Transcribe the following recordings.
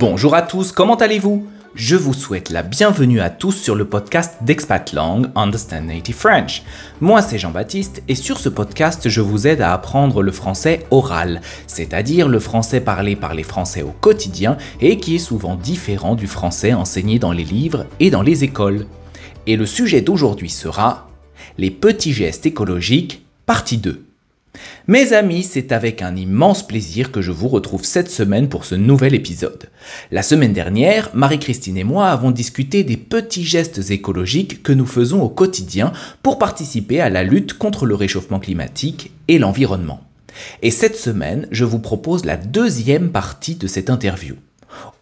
Bonjour à tous, comment allez-vous? Je vous souhaite la bienvenue à tous sur le podcast d'Expat Lang Understand Native French. Moi c'est Jean-Baptiste et sur ce podcast je vous aide à apprendre le français oral, c'est-à-dire le français parlé par les Français au quotidien et qui est souvent différent du français enseigné dans les livres et dans les écoles. Et le sujet d'aujourd'hui sera les petits gestes écologiques, partie 2. Mes amis, c'est avec un immense plaisir que je vous retrouve cette semaine pour ce nouvel épisode. La semaine dernière, Marie-Christine et moi avons discuté des petits gestes écologiques que nous faisons au quotidien pour participer à la lutte contre le réchauffement climatique et l'environnement. Et cette semaine, je vous propose la deuxième partie de cette interview.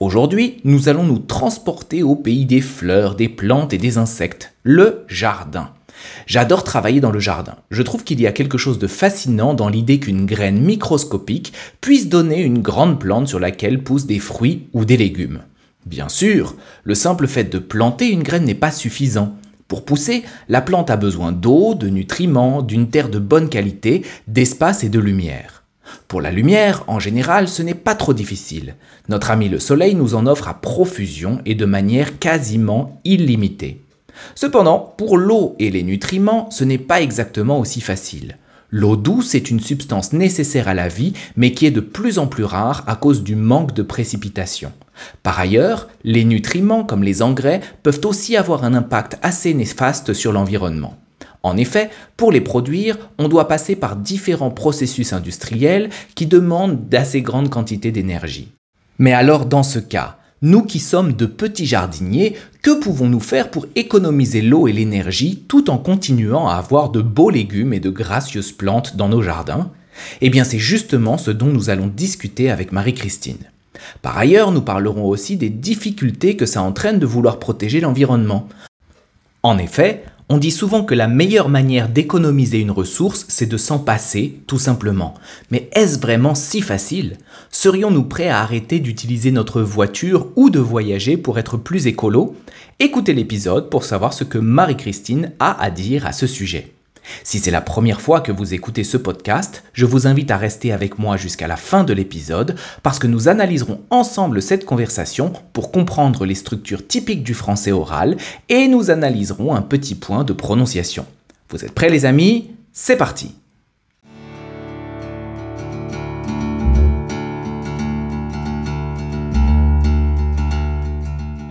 Aujourd'hui, nous allons nous transporter au pays des fleurs, des plantes et des insectes, le jardin. J'adore travailler dans le jardin. Je trouve qu'il y a quelque chose de fascinant dans l'idée qu'une graine microscopique puisse donner une grande plante sur laquelle poussent des fruits ou des légumes. Bien sûr, le simple fait de planter une graine n'est pas suffisant. Pour pousser, la plante a besoin d'eau, de nutriments, d'une terre de bonne qualité, d'espace et de lumière. Pour la lumière, en général, ce n'est pas trop difficile. Notre ami le Soleil nous en offre à profusion et de manière quasiment illimitée. Cependant, pour l'eau et les nutriments, ce n'est pas exactement aussi facile. L'eau douce est une substance nécessaire à la vie, mais qui est de plus en plus rare à cause du manque de précipitations. Par ailleurs, les nutriments comme les engrais peuvent aussi avoir un impact assez néfaste sur l'environnement. En effet, pour les produire, on doit passer par différents processus industriels qui demandent d'assez grandes quantités d'énergie. Mais alors dans ce cas, nous qui sommes de petits jardiniers, que pouvons-nous faire pour économiser l'eau et l'énergie tout en continuant à avoir de beaux légumes et de gracieuses plantes dans nos jardins? Eh bien c'est justement ce dont nous allons discuter avec Marie-Christine. Par ailleurs, nous parlerons aussi des difficultés que ça entraîne de vouloir protéger l'environnement. En effet, on dit souvent que la meilleure manière d'économiser une ressource, c'est de s'en passer, tout simplement. Mais est-ce vraiment si facile? Serions-nous prêts à arrêter d'utiliser notre voiture ou de voyager pour être plus écolo? Écoutez l'épisode pour savoir ce que Marie-Christine a à dire à ce sujet. Si c'est la première fois que vous écoutez ce podcast, je vous invite à rester avec moi jusqu'à la fin de l'épisode parce que nous analyserons ensemble cette conversation pour comprendre les structures typiques du français oral et nous analyserons un petit point de prononciation. Vous êtes prêts les amis? C'est parti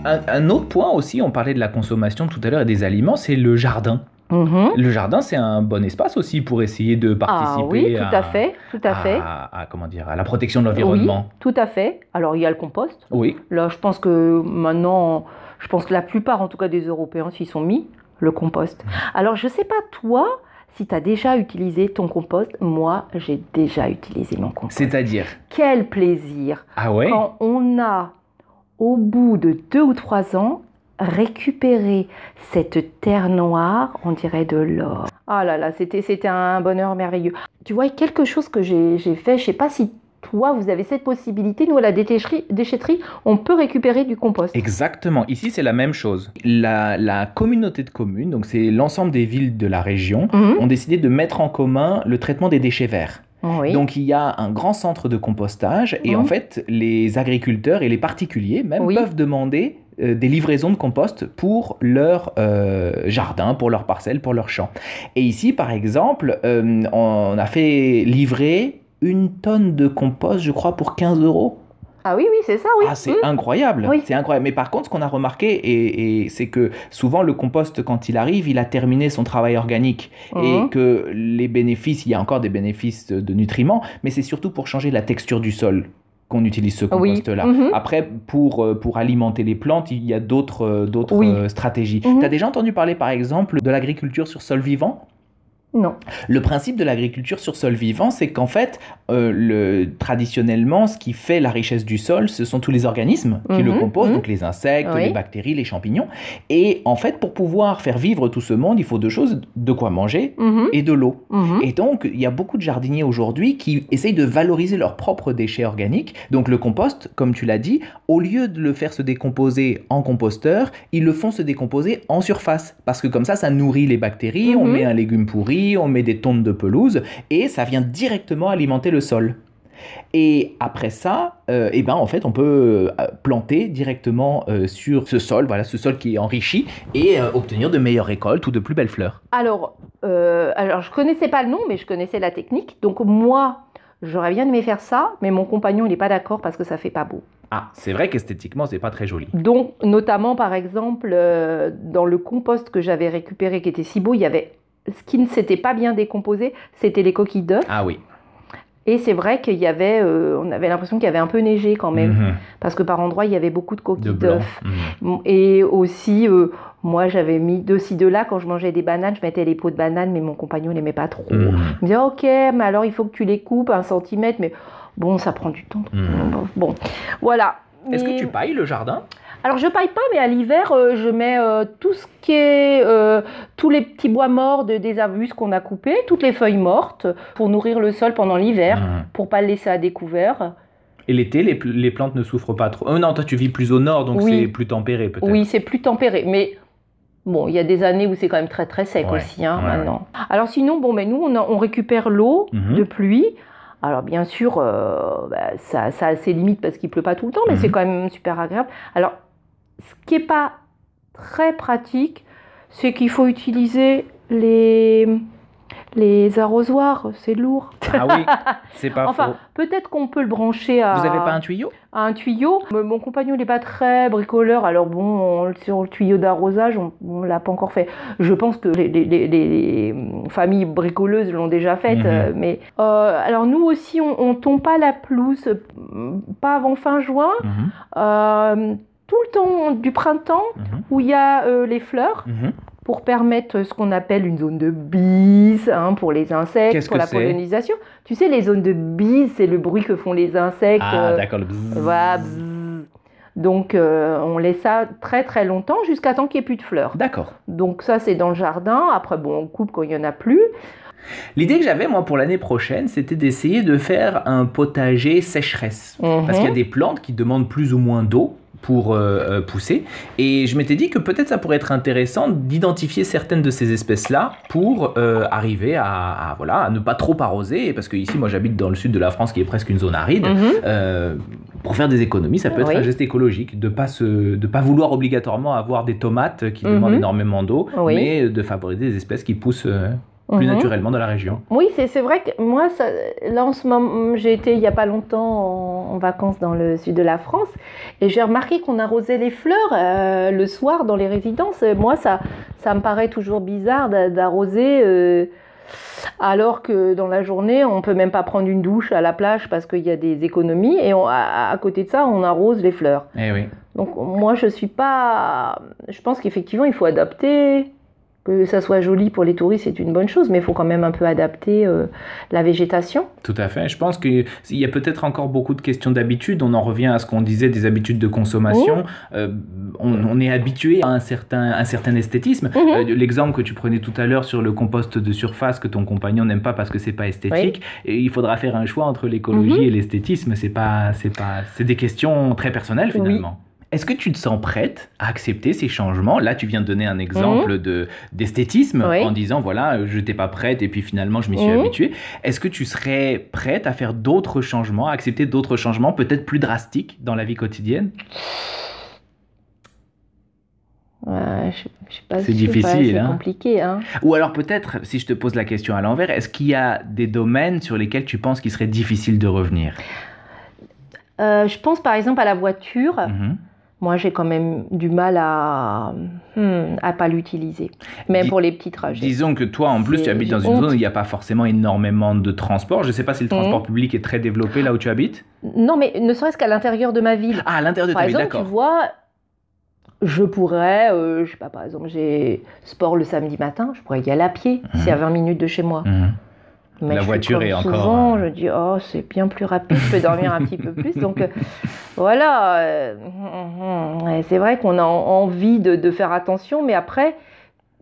un, autre point aussi, on parlait de la consommation tout à l'heure et des aliments, c'est le jardin. Mhm. Le jardin, c'est un bon espace aussi pour essayer de participer ah, oui, tout à, fait, tout à, fait. À, comment dire, à la protection de l'environnement. Oui, tout à fait. Alors, il y a le compost. Oui. Là, je pense que maintenant, je pense que la plupart, en tout cas des Européens, s'y sont mis, le compost. Alors, je ne sais pas, toi, si tu as déjà utilisé ton compost, moi, j'ai déjà utilisé mon compost. C'est-à-dire Quel plaisir Ah ouais? Quand on a, au bout de deux ou trois ans, récupérer cette terre noire, on dirait de l'or. Ah là là, c'était, c'était un bonheur merveilleux. Tu vois, quelque chose que j'ai, fait, je sais pas si toi, vous avez cette possibilité. Nous, à la déchetterie, on peut récupérer du compost. Exactement. Ici, c'est la même chose. La, communauté de communes, donc c'est l'ensemble des villes de la région, mhm. ont décidé de mettre en commun le traitement des déchets verts. Donc il y a un grand centre de compostage et en mhm. fait les agriculteurs et les particuliers même peuvent demander euh, des livraisons de compost pour leur euh, jardin, pour leur parcelle, pour leur champ. Et ici, par exemple, euh, on a fait livrer une tonne de compost, je crois, pour 15 euros. Ah oui, oui, c'est ça, oui. Ah, c'est incroyable. C'est incroyable. Mais par contre, ce qu'on a remarqué, et, c'est que souvent le compost, quand il arrive, il a terminé son travail organique. Et mhm. que les bénéfices, il y a encore des bénéfices de nutriments, mais c'est surtout pour changer la texture du sol qu'on utilise ce compost-là. Mhm. Après, pour, euh, pour alimenter les plantes, il y a d'autres euh, d'autres euh, stratégies. Tu as déjà entendu parler, par exemple, de l'agriculture sur sol vivant? Non. Le principe de l'agriculture sur sol vivant, c'est qu'en fait, euh, le, traditionnellement, ce qui fait la richesse du sol, ce sont tous les organismes qui le mhm, composent, mhm. donc les insectes, les bactéries, les champignons. Et en fait, pour pouvoir faire vivre tout ce monde, il faut deux choses, de quoi manger mhm. et de l'eau. Et donc, il y a beaucoup de jardiniers aujourd'hui qui essayent de valoriser leurs propres déchets organiques. Donc le compost, comme tu l'as dit, au lieu de le faire se décomposer en composteur, ils le font se décomposer en surface. Parce que comme ça, ça nourrit les bactéries, on met un légume pourri, on met des tonnes de pelouse et ça vient directement alimenter le sol. Et après ça, euh, eh ben, en fait, on peut euh, planter directement euh, sur ce sol, voilà, ce sol qui est enrichi, et euh, obtenir de meilleures récoltes ou de plus belles fleurs. Alors, alors, je connaissais pas le nom, mais je connaissais la technique. Donc moi, j'aurais bien aimé faire ça, mais mon compagnon, il n'est pas d'accord parce que ça fait pas beau. Ah, c'est vrai qu'esthétiquement, c'est pas très joli. Donc, notamment, par exemple, dans le compost que j'avais récupéré, qui était si beau, il y avait ce qui ne s'était pas bien décomposé, c'était les coquilles d'œufs. Ah oui. Et c'est vrai qu'il y avait, euh, on avait l'impression qu'il y avait un peu neigé quand même, Mhm. parce que par endroits, il y avait beaucoup de coquilles d'œufs. Mhm. Et aussi, euh, moi, j'avais mis de ci, de là, quand je mangeais des bananes, je mettais les peaux de bananes, mais mon compagnon n'aimait pas trop. Mhm. Il me disait, ok, mais alors il faut que tu les coupes un centimètre, mais bon, ça prend du temps. Bon, voilà. Est-ce que tu pailles le jardin? Alors je paille pas, mais à l'hiver, euh, je mets euh, tout ce qui est, euh, tous les petits bois morts de, des arbustes qu'on a coupés, toutes les feuilles mortes, pour nourrir le sol pendant l'hiver, Mhm. pour pas le laisser à découvert. Et l'été, les, pl- les plantes ne souffrent pas trop. Oh non, toi tu vis plus au nord, donc Oui. c'est plus tempéré peut-être. Oui, c'est plus tempéré, mais bon, il y a des années où c'est quand même très très sec Ouais, aussi, hein, ouais, maintenant. Alors sinon, bon, mais nous, on, a- on récupère l'eau Mhm. de pluie. Alors bien sûr, euh, bah, ça, ça a ses limites parce qu'il pleut pas tout le temps, mais Mhm. c'est quand même super agréable. Alors, ce qui est pas très pratique, c'est qu'il faut utiliser les les arrosoirs, c'est lourd. Ah oui, c'est pas Enfin, peut-être qu'on peut le brancher à Vous avez pas un tuyau? à un tuyau. Mon compagnon n'est pas très bricoleur, alors bon, on- sur le tuyau d'arrosage, on ne l'a pas encore fait. Je pense que les, les- les- les familles bricoleuses l'ont déjà fait. Mhm. euh, mais euh, alors nous aussi, on ne tombe pas la pelouse, pas avant fin juin, Mhm. euh, tout le temps du printemps Mhm. où il y a euh, les fleurs Mhm. pour permettre ce qu'on appelle une zone de bise hein, pour les insectes, pour la pollinisation. Tu sais, les zones de bise, c'est le bruit que font les insectes. Ah euh, d'accord, le bzzz. voilà, bzzz. Donc euh, on laisse ça très très longtemps jusqu'à temps qu'il n'y ait plus de fleurs. D'accord. Donc ça c'est dans le jardin. Après bon on coupe quand il n'y en a plus. L'idée que j'avais moi pour l'année prochaine, c'était d'essayer de faire un potager sécheresse. Parce qu'il y a Mhm. des plantes qui demandent plus ou moins d'eau pour euh, euh, pousser. Et je m'étais dit que peut-être ça pourrait être intéressant d'identifier certaines de ces espèces-là pour euh, arriver à, à, voilà, à ne pas trop arroser. Parce que ici, moi j'habite dans le sud de la France qui est presque une zone aride. Mhm. Euh, pour faire des économies, ça peut être Oui. un geste écologique de pas se, de pas vouloir obligatoirement avoir des tomates qui Mhm. demandent énormément d'eau, Oui. mais de favoriser des espèces qui poussent plus Mhm. naturellement dans la région. Oui, c'est vrai que moi, ça, là en ce moment, j'ai été il n'y a pas longtemps en, en vacances dans le sud de la France et j'ai remarqué qu'on arrosait les fleurs euh, le soir dans les résidences. Moi, ça, ça me paraît toujours bizarre d'a- d'arroser euh, alors que dans la journée, on peut même pas prendre une douche à la plage parce qu'il y a des économies et on- à, à côté de ça, on arrose les fleurs. Eh oui. Donc moi, je suis pas. Je pense qu'effectivement, il faut adapter. Que ça soit joli pour les touristes, c'est une bonne chose, mais il faut quand même un peu adapter euh, la végétation. Tout à fait. Je pense qu'il y a peut-être encore beaucoup de questions d'habitude. On en revient à ce qu'on disait des habitudes de consommation. Euh, on, on est habitué à un certain, un certain esthétisme. Mhm. Euh, L'exemple que tu prenais tout à l'heure sur le compost de surface que ton compagnon n'aime pas parce que c'est pas esthétique. Et il faudra faire un choix entre l'écologie Mhm. et l'esthétisme. C'est pas, c'est pas, c'est des questions très personnelles Oui. Est-ce que tu te sens prête à accepter ces changements? Là, tu viens de donner un exemple de d'esthétisme Mhm. Oui. en disant voilà, euh, je n'étais pas prête et puis finalement je m'y suis Mhm. habituée. Est-ce que tu serais prête à faire d'autres changements, à accepter d'autres changements, peut-être plus drastiques dans la vie quotidienne? Je, je sais pas C'est difficile, c'est hein. compliqué. Hein. Ou alors peut-être, si je te pose la question à l'envers, est-ce qu'il y a des domaines sur lesquels tu penses qu'il serait difficile de revenir? Euh, je pense par exemple à la voiture. Mhm. Moi, j'ai quand même du mal à hmm, à pas l'utiliser, même Dis- pour les petits trajets. Disons que toi, en plus, tu habites dans une honte. zone où il n'y a pas forcément énormément de transport. Je ne sais pas si le transport Mhm. public est très développé là où tu habites. Non, mais ne serait-ce qu'à l'intérieur de ma ville. Ah, à l'intérieur de Par ta ville, exemple, tu d'accord. vois, je pourrais, euh, je sais pas, par exemple, j'ai sport le samedi matin, je pourrais y aller à pied, Mhm. c'est à 20 minutes de chez moi. Mhm. Mais La je voiture est encore, Souvent, euh, je dis, oh, c'est bien plus rapide, je peux dormir un petit peu plus. Donc, euh, voilà. euh, c'est vrai qu'on a en- envie de, de faire attention, mais après,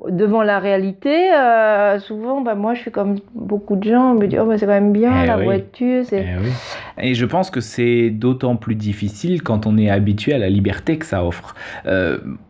devant la réalité, euh, souvent, bah, moi, je suis comme beaucoup de gens, me disent, oh, bah, c'est quand même bien, Eh la oui. voiture. Eh oui. Et je pense que c'est d'autant plus difficile quand on est habitué à la liberté que ça offre.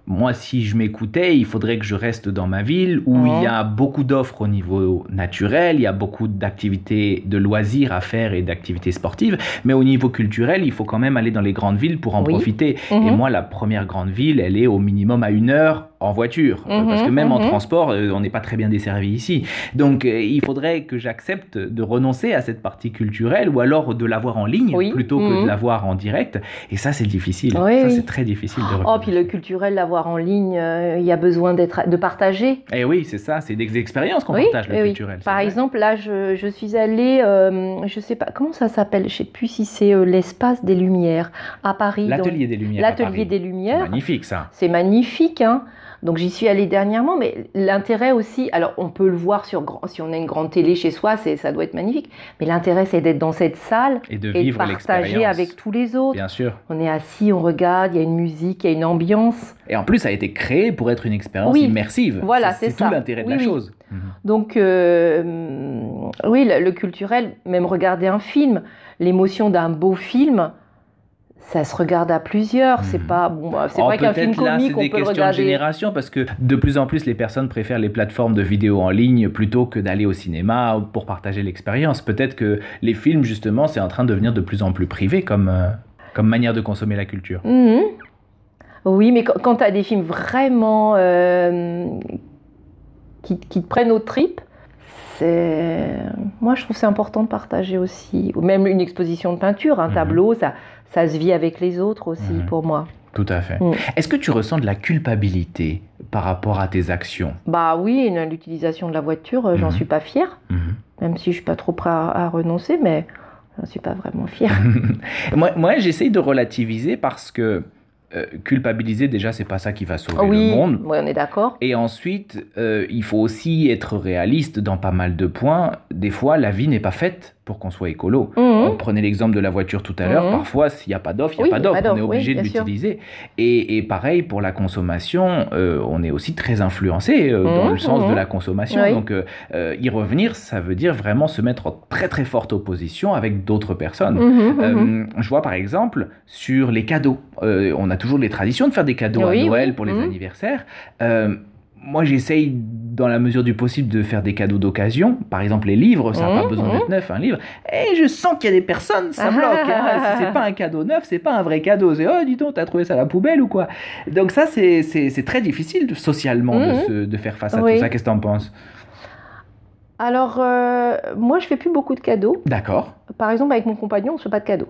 Moi, si je m'écoutais, il faudrait que je reste dans ma ville où il y a beaucoup d'offres au niveau naturel, il y a beaucoup d'activités de loisirs à faire et d'activités sportives, mais au niveau culturel, il faut quand même aller dans les grandes villes pour en profiter. Et Mhm. moi, la première grande ville, elle est au minimum à une heure en voiture, Euh, parce que Mhm, même en mhm. transport, euh, on n'est pas très bien desservi ici. Donc, euh, il faudrait que j'accepte de renoncer à cette partie culturelle ou alors de l'avoir en ligne Oui, plutôt que de mhm. l'avoir en direct. Et ça, c'est difficile. Oui, ça, c'est très difficile de Oh, puis le culturel, l'avoir en ligne, euh, il y a besoin d'être, de partager. Et Eh oui, c'est ça, c'est des expériences qu'on Oui, partage, le oui, oui. culturel. Par vrai. exemple, là, je, je suis allée, euh, je sais pas, comment ça s'appelle Je sais plus si c'est euh, l'espace des Lumières à Paris. L'atelier des Lumières. L'atelier des C'est Lumières. Magnifique, ça. C'est magnifique, hein. Donc j'y suis allée dernièrement, mais l'intérêt aussi, alors on peut le voir sur grand- si on a une grande télé chez soi, c'est ça doit être magnifique. Mais l'intérêt c'est d'être dans cette salle Et de et de vivre partager avec tous les autres. Bien sûr. On est assis, on regarde, il y a une musique, il y a une ambiance. Et en plus, ça a été créé pour être une expérience Oui. immersive. Voilà, c'est tout l'intérêt de Oui, la oui. chose. Mhm. Donc euh, oui, le, le culturel, même regarder un film, l'émotion d'un beau film. Ça se regarde à plusieurs, c'est Mhm. pas bon. bah, C'est Oh, vrai qu'un film là, comique, on des peut le questions de regarder. génération parce que de plus en plus, les personnes préfèrent les plateformes de vidéo en ligne plutôt que d'aller au cinéma pour partager l'expérience. Peut-être que les films, justement, c'est en train de devenir de plus en plus privé comme, euh, comme manière de consommer la culture. Mhm. Oui, mais quand, tu as des films vraiment euh, qui, qui te prennent aux tripes, moi je trouve c'est important de partager aussi. Ou Même une exposition de peinture, un Mhm. tableau, ça, ça se vit avec les autres aussi Mhm. pour moi. Tout à fait. Mm. Est-ce que tu ressens de la culpabilité par rapport à tes actions? Bah oui, l'utilisation de la voiture, euh, j'en Mhm. suis pas fière, Mhm. même si je suis pas trop prêt à, à renoncer, mais j'en suis pas vraiment fière. moi, moi j'essaye de relativiser parce que euh, culpabiliser, déjà, c'est pas ça qui va sauver oui, le monde. oui, on est d'accord. Et ensuite, euh, il faut aussi être réaliste dans pas mal de points. Des fois, la vie n'est pas faite pour qu'on soit écolo. Mhm. On prenait l'exemple de la voiture tout à l'heure. Mhm. Parfois, s'il n'y a pas d'offre, il n'y a Oui, pas d'offre. On est oui, obligé de l'utiliser. Et, et pareil pour la consommation, euh, on est aussi très influencé euh, dans Mhm, le sens mhm. de la consommation. Oui. Donc, euh, y revenir, ça veut dire vraiment se mettre en très très forte opposition avec d'autres personnes. Mhm, mhm. Je vois par exemple sur les cadeaux. On a toujours les traditions de faire des cadeaux à Noël pour les Mhm. anniversaires. Moi, j'essaye, dans la mesure du possible, de faire des cadeaux d'occasion. Par exemple, les livres, ça n'a pas Mhm, besoin mhm. d'être neuf, un livre. Et je sens qu'il y a des personnes, ça bloque. hein. Si c'est pas un cadeau neuf, c'est pas un vrai cadeau. C'est, oh, dis donc, t'as trouvé ça à la poubelle ou quoi? Donc ça, c'est, très difficile socialement de, se- de faire face à Oui. tout ça. Qu'est-ce que t'en penses? Alors, euh, moi je fais plus beaucoup de cadeaux. D'accord, Par exemple, avec mon compagnon, on ne fait pas de cadeaux.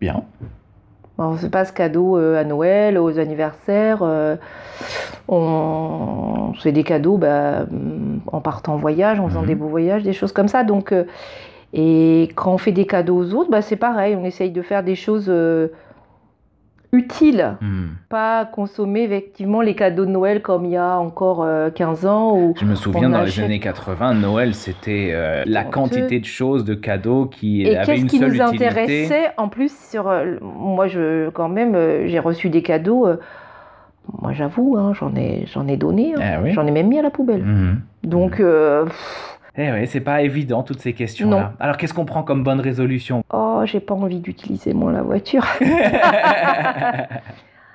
bien. On ne fait pas ce cadeau euh, à Noël, aux anniversaires. euh, on fait des cadeaux bah, en partant en voyage, en faisant Mhm. des beaux voyages, des choses comme ça. Donc, euh, et quand on fait des cadeaux aux autres, bah, c'est pareil. On essaye de faire des choses utiles. Hmm. Pas consommer effectivement les cadeaux de Noël comme il y a encore euh, 15 ans. Je me souviens dans achète- les années 80, Noël, c'était euh, la quantité de choses, de cadeaux qui Et avaient qu'est-ce une qui seule nous utilité. intéressait en plus sur euh, moi je quand même euh, j'ai reçu des cadeaux moi j'avoue hein, j'en ai j'en ai donné hein. Ah oui. j'en ai même mis à la poubelle Mhm. donc pff, Eh ouais, c'est pas évident toutes ces questions-là. Alors qu'est-ce qu'on prend comme bonne résolution? Oh j'ai pas envie d'utiliser moi la voiture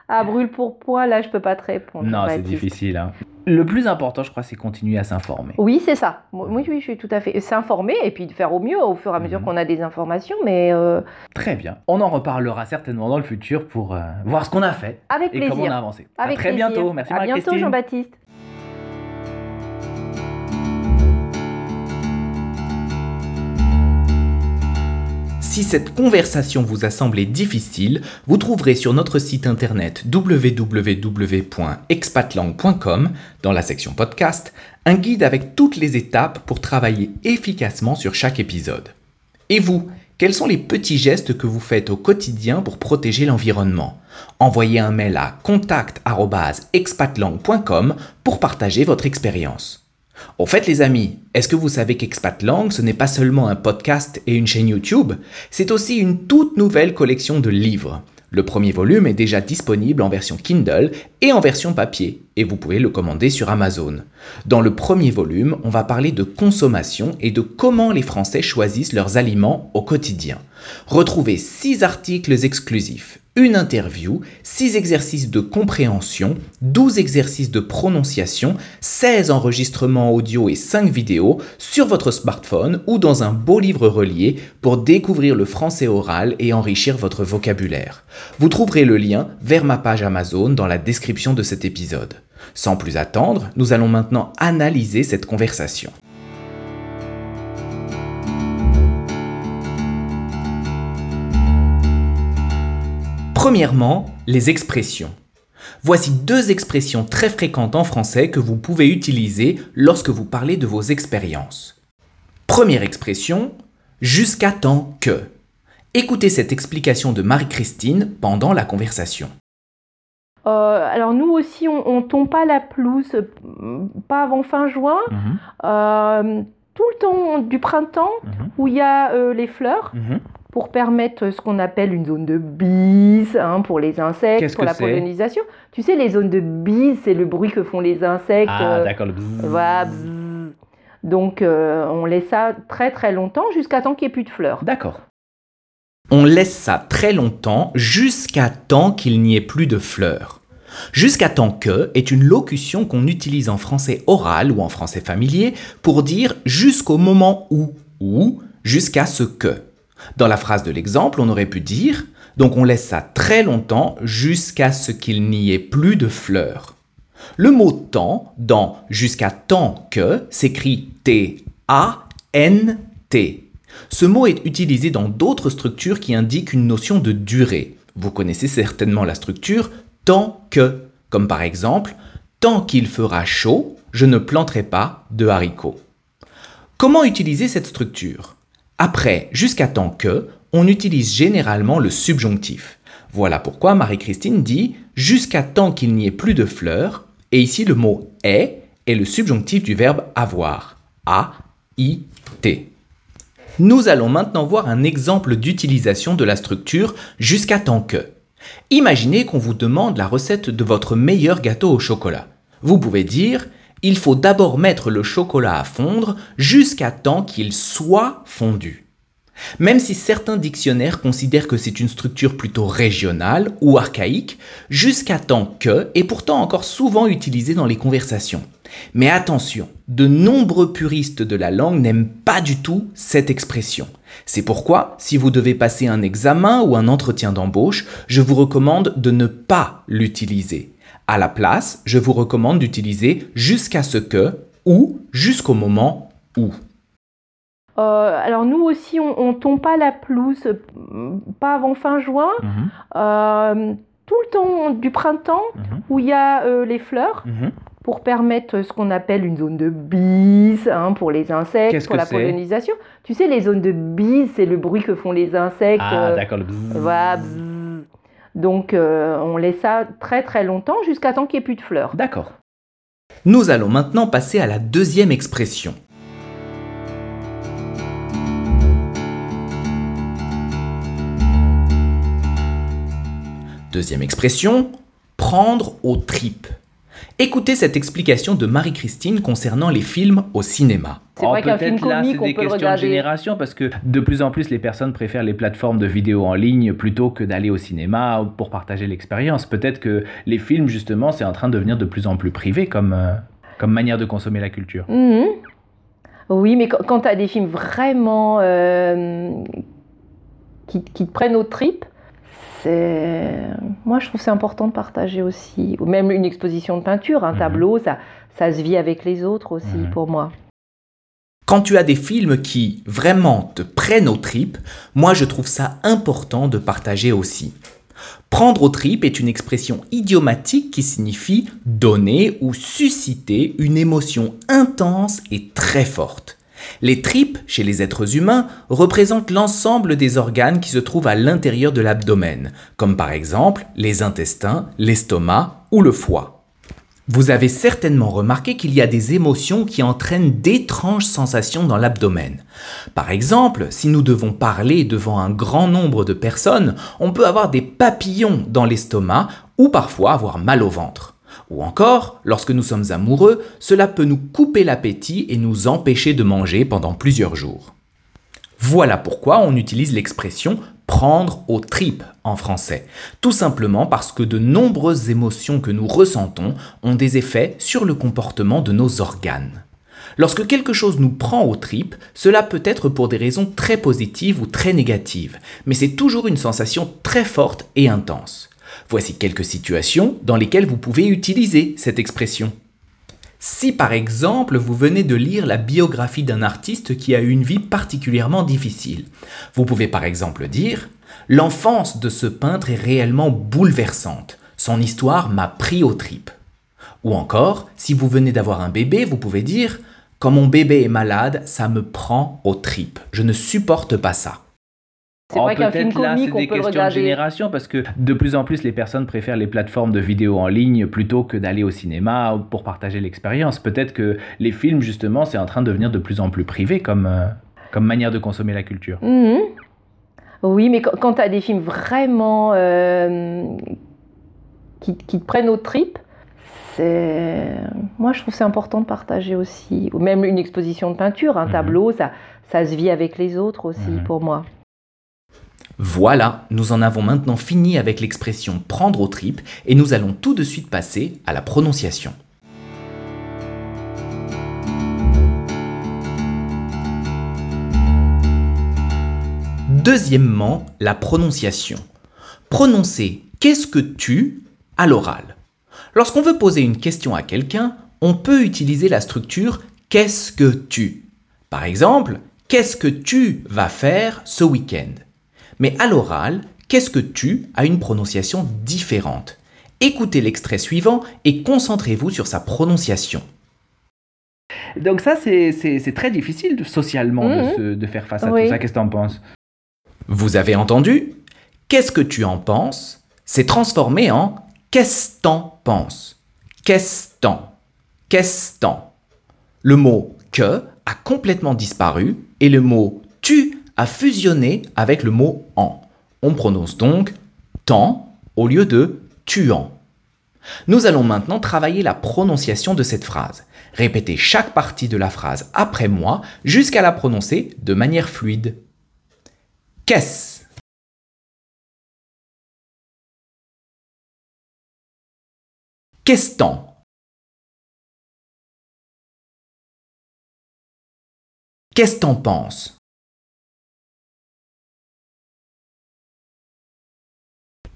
à brûle pour point là je peux pas te répondre Non, c'est difficile. hein. Le plus important, je crois, c'est continuer à s'informer. oui c'est ça oui oui je suis tout à fait s'informer et puis de faire au mieux au fur et à mesure Mhm. qu'on a des informations mais euh, Très bien. On en reparlera certainement dans le futur pour euh, voir ce qu'on a fait avec et comment on a plaisir avancé. avec à très plaisir. bientôt. Merci à bientôt. Jean-Baptiste Si cette conversation vous a semblé difficile, vous trouverez sur notre site internet www.expatlang.com, dans la section podcast, un guide avec toutes les étapes pour travailler efficacement sur chaque épisode. Et vous, quels sont les petits gestes que vous faites au quotidien pour protéger l'environnement? Envoyez un mail à contact@expatlang.com pour partager votre expérience. Au fait les amis, est-ce que vous savez qu'Expatlang, ce n'est pas seulement un podcast et une chaîne YouTube, c'est aussi une toute nouvelle collection de livres. Le premier volume est déjà disponible en version Kindle et en version papier, et vous pouvez le commander sur Amazon. Dans le premier volume, on va parler de consommation et de comment les Français choisissent leurs aliments au quotidien. Retrouvez 6 articles exclusifs, une interview, 6 exercices de compréhension, 12 exercices de prononciation, 16 enregistrements audio et 5 vidéos sur votre smartphone ou dans un beau livre relié pour découvrir le français oral et enrichir votre vocabulaire. Vous trouverez le lien vers ma page Amazon dans la description de cet épisode. Sans plus attendre, nous allons maintenant analyser cette conversation. Premièrement, les expressions. Voici deux expressions très fréquentes en français que vous pouvez utiliser lorsque vous parlez de vos expériences. Première expression, jusqu'à temps que. Écoutez cette explication de Marie-Christine pendant la conversation. Euh, alors nous aussi, on, ne tombe pas la pelouse, pas avant fin juin. Mhm. Euh, tout le temps du printemps, Mhm. où il y a euh, les fleurs, pour permettre ce qu'on appelle une zone de bise hein, pour les insectes, pour la pollinisation. Tu sais, les zones de bise, c'est le bruit que font les insectes. euh, Ah, d'accord, le bzzz. voilà, bzzz. Donc euh, on laisse ça très très longtemps jusqu'à temps qu'il n'y ait plus de fleurs. D'accord. On laisse ça très longtemps jusqu'à temps qu'il n'y ait plus de fleurs. Jusqu'à temps que est une locution qu'on utilise en français oral ou en français familier pour dire jusqu'au moment où ou jusqu'à ce que. Dans la phrase de l'exemple, on aurait pu dire donc on laisse ça très longtemps jusqu'à ce qu'il n'y ait plus de fleurs. Le mot temps dans jusqu'à temps que s'écrit T-A-N-T. Ce mot est utilisé dans d'autres structures qui indiquent une notion de durée. Vous connaissez certainement la structure tant que, comme par exemple tant qu'il fera chaud, je ne planterai pas de haricots. Comment utiliser cette structure? Après jusqu'à temps que, on utilise généralement le subjonctif. Voilà pourquoi Marie-Christine dit jusqu'à temps qu'il n'y ait plus de fleurs, et ici le mot est est le subjonctif du verbe avoir. A-I-T. Nous allons maintenant voir un exemple d'utilisation de la structure jusqu'à temps que. Imaginez qu'on vous demande la recette de votre meilleur gâteau au chocolat. Vous pouvez dire il faut d'abord mettre le chocolat à fondre jusqu'à temps qu'il soit fondu. Même si certains dictionnaires considèrent que c'est une structure plutôt régionale ou archaïque, jusqu'à temps que est pourtant encore souvent utilisé dans les conversations. Mais attention, de nombreux puristes de la langue n'aiment pas du tout cette expression. C'est pourquoi, si vous devez passer un examen ou un entretien d'embauche, je vous recommande de ne pas l'utiliser. À la place, je vous recommande d'utiliser jusqu'à ce que ou jusqu'au moment où. Euh, alors nous aussi, on, ne tombe pas la pelouse, pas avant fin juin. Euh, tout le temps du printemps, où il y a euh, les fleurs, pour permettre ce qu'on appelle une zone de bise hein, pour les insectes, pour la pollinisation. Tu sais, les zones de bise, c'est le bruit que font les insectes. Ah, d'accord, le bzzz. voilà, bzzz. Donc euh, on laisse ça très très longtemps jusqu'à temps qu'il n'y ait plus de fleurs. D'accord. Nous allons maintenant passer à la deuxième expression. Deuxième expression, prendre aux tripes. Écoutez cette explication de Marie-Christine concernant les films au cinéma. C'est vrai qu'un film comique, on peut le regarder. génération parce que de plus en plus les personnes préfèrent les plateformes de vidéos en ligne plutôt que d'aller au cinéma pour partager l'expérience. Peut-être que les films justement c'est en train de devenir de plus en plus privé comme, euh, comme manière de consommer la culture. Mhm. Oui, mais quand, quand tu as des films vraiment euh, qui, qui te prennent aux tripes, moi je trouve que c'est important de partager aussi. Ou même une exposition de peinture, un Mhm. tableau, ça, ça se vit avec les autres aussi Mhm. pour moi. Quand tu as des films qui vraiment te prennent aux tripes, moi je trouve ça important de partager aussi. Prendre aux tripes est une expression idiomatique qui signifie donner ou susciter une émotion intense et très forte. Les tripes, chez les êtres humains, représentent l'ensemble des organes qui se trouvent à l'intérieur de l'abdomen, comme par exemple les intestins, l'estomac ou le foie. Vous avez certainement remarqué qu'il y a des émotions qui entraînent d'étranges sensations dans l'abdomen. Par exemple, si nous devons parler devant un grand nombre de personnes, on peut avoir des papillons dans l'estomac ou parfois avoir mal au ventre. Ou encore, lorsque nous sommes amoureux, cela peut nous couper l'appétit et nous empêcher de manger pendant plusieurs jours. Voilà pourquoi on utilise l'expression prendre aux tripes en français. Tout simplement parce que de nombreuses émotions que nous ressentons ont des effets sur le comportement de nos organes. Lorsque quelque chose nous prend aux tripes, cela peut être pour des raisons très positives ou très négatives, mais c'est toujours une sensation très forte et intense. Voici quelques situations dans lesquelles vous pouvez utiliser cette expression. Si par exemple vous venez de lire la biographie d'un artiste qui a eu une vie particulièrement difficile, vous pouvez par exemple dire L'enfance de ce peintre est réellement bouleversante, son histoire m'a pris aux tripes. Ou encore, si vous venez d'avoir un bébé, vous pouvez dire Quand mon bébé est malade, ça me prend aux tripes, je ne supporte pas ça. C'est vrai Oh, qu'un film là, comique, c'est on des peut questions de génération parce que de plus en plus les personnes préfèrent les plateformes de vidéos en ligne plutôt que d'aller au cinéma pour partager l'expérience. Peut-être que les films justement c'est en train de devenir de plus en plus privé comme, euh, comme manière de consommer la culture. Mhm. Oui, mais quand, tu as des films vraiment euh, qui, qui te prennent aux tripes, moi je trouve que c'est important de partager aussi. Ou Même une exposition de peinture, un Mhm. tableau, ça, ça se vit avec les autres aussi Mhm. pour moi. Voilà, nous en avons maintenant fini avec l'expression prendre aux tripes et nous allons tout de suite passer à la prononciation. Deuxièmement, la prononciation. Prononcer qu'est-ce que tu à l'oral. Lorsqu'on veut poser une question à quelqu'un, on peut utiliser la structure qu'est-ce que tu. Par exemple, qu'est-ce que tu vas faire ce week-end mais à l'oral, qu'est-ce que tu a une prononciation différente? Écoutez l'extrait suivant et concentrez-vous sur sa prononciation. Donc ça c'est- très difficile socialement de, se- de faire face à Oui. tout ça. Qu'est-ce que t'en penses? Vous avez entendu? Qu'est-ce que tu en penses? C'est transformé en qu'est-ce t'en penses Qu'est-ce t'en Qu'est-ce t'en? Le mot que a complètement disparu et le mot tu a fusionné avec le mot en. On prononce donc tant au lieu de tuant. Nous allons maintenant travailler la prononciation de cette phrase. Répétez chaque partie de la phrase après moi jusqu'à la prononcer de manière fluide. Qu'est-ce? Qu'est-ce t'en Qu'est-ce t'en penses?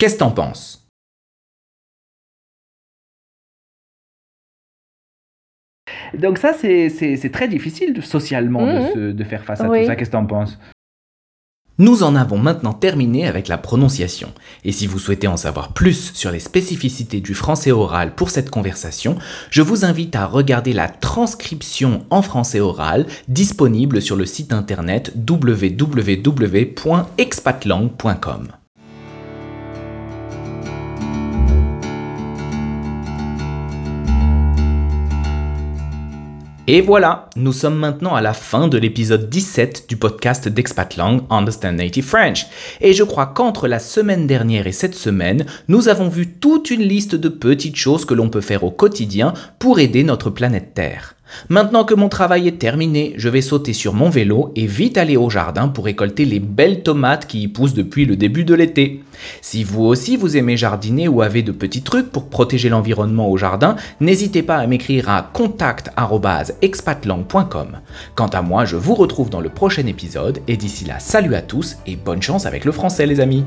Qu'est-ce t'en penses? Donc ça c'est très difficile socialement de, Mhm. se- de faire face à Oui. tout ça. Qu'est-ce que t'en penses? Nous en avons maintenant terminé avec la prononciation. Et si vous souhaitez en savoir plus sur les spécificités du français oral pour cette conversation, je vous invite à regarder la transcription en français oral disponible sur le site internet www.expatlang.com. Et voilà, nous sommes maintenant à la fin de l'épisode 17 du podcast d'Expatlang Understand Native French. Et je crois qu'entre la semaine dernière et cette semaine, nous avons vu toute une liste de petites choses que l'on peut faire au quotidien pour aider notre planète Terre. Maintenant que mon travail est terminé, je vais sauter sur mon vélo et vite aller au jardin pour récolter les belles tomates qui y poussent depuis le début de l'été. Si vous aussi vous aimez jardiner ou avez de petits trucs pour protéger l'environnement au jardin, n'hésitez pas à m'écrire à contact@expatlang.com. Quant à moi, je vous retrouve dans le prochain épisode et d'ici là, salut à tous et bonne chance avec le français les amis.